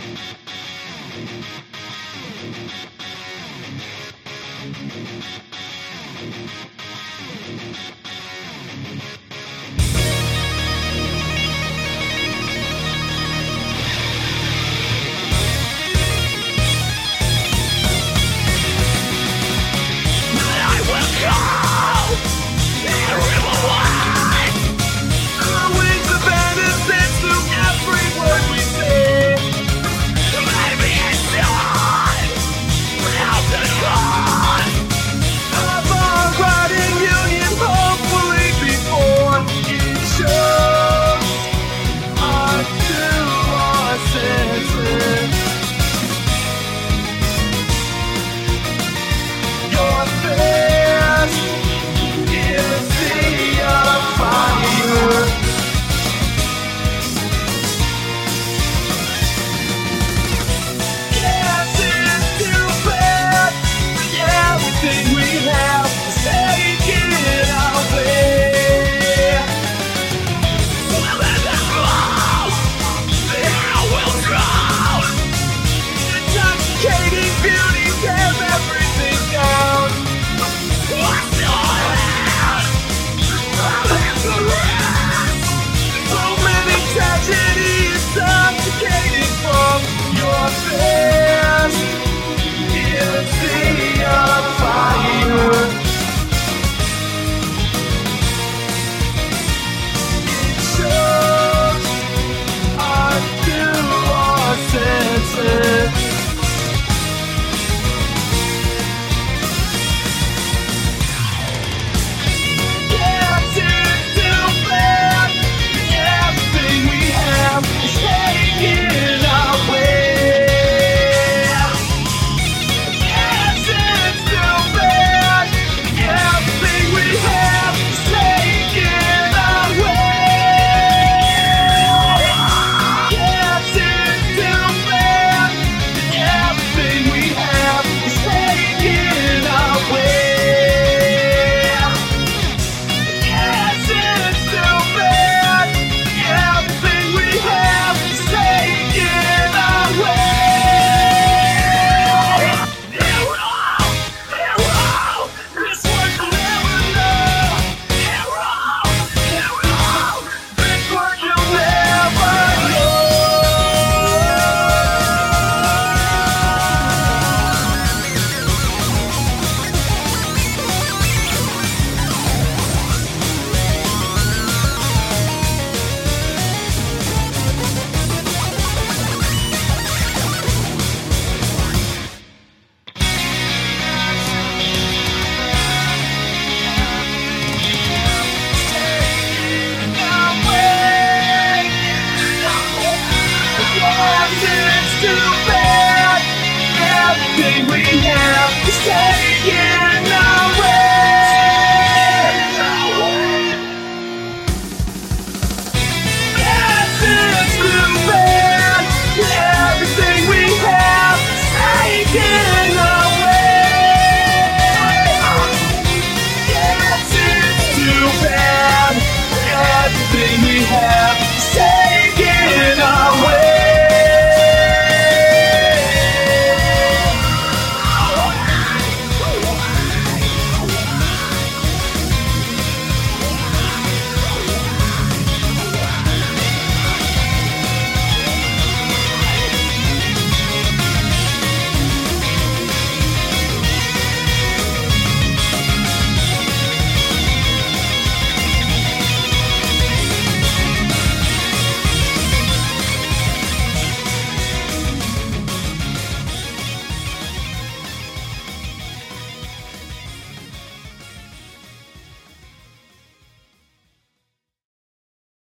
Everything we taken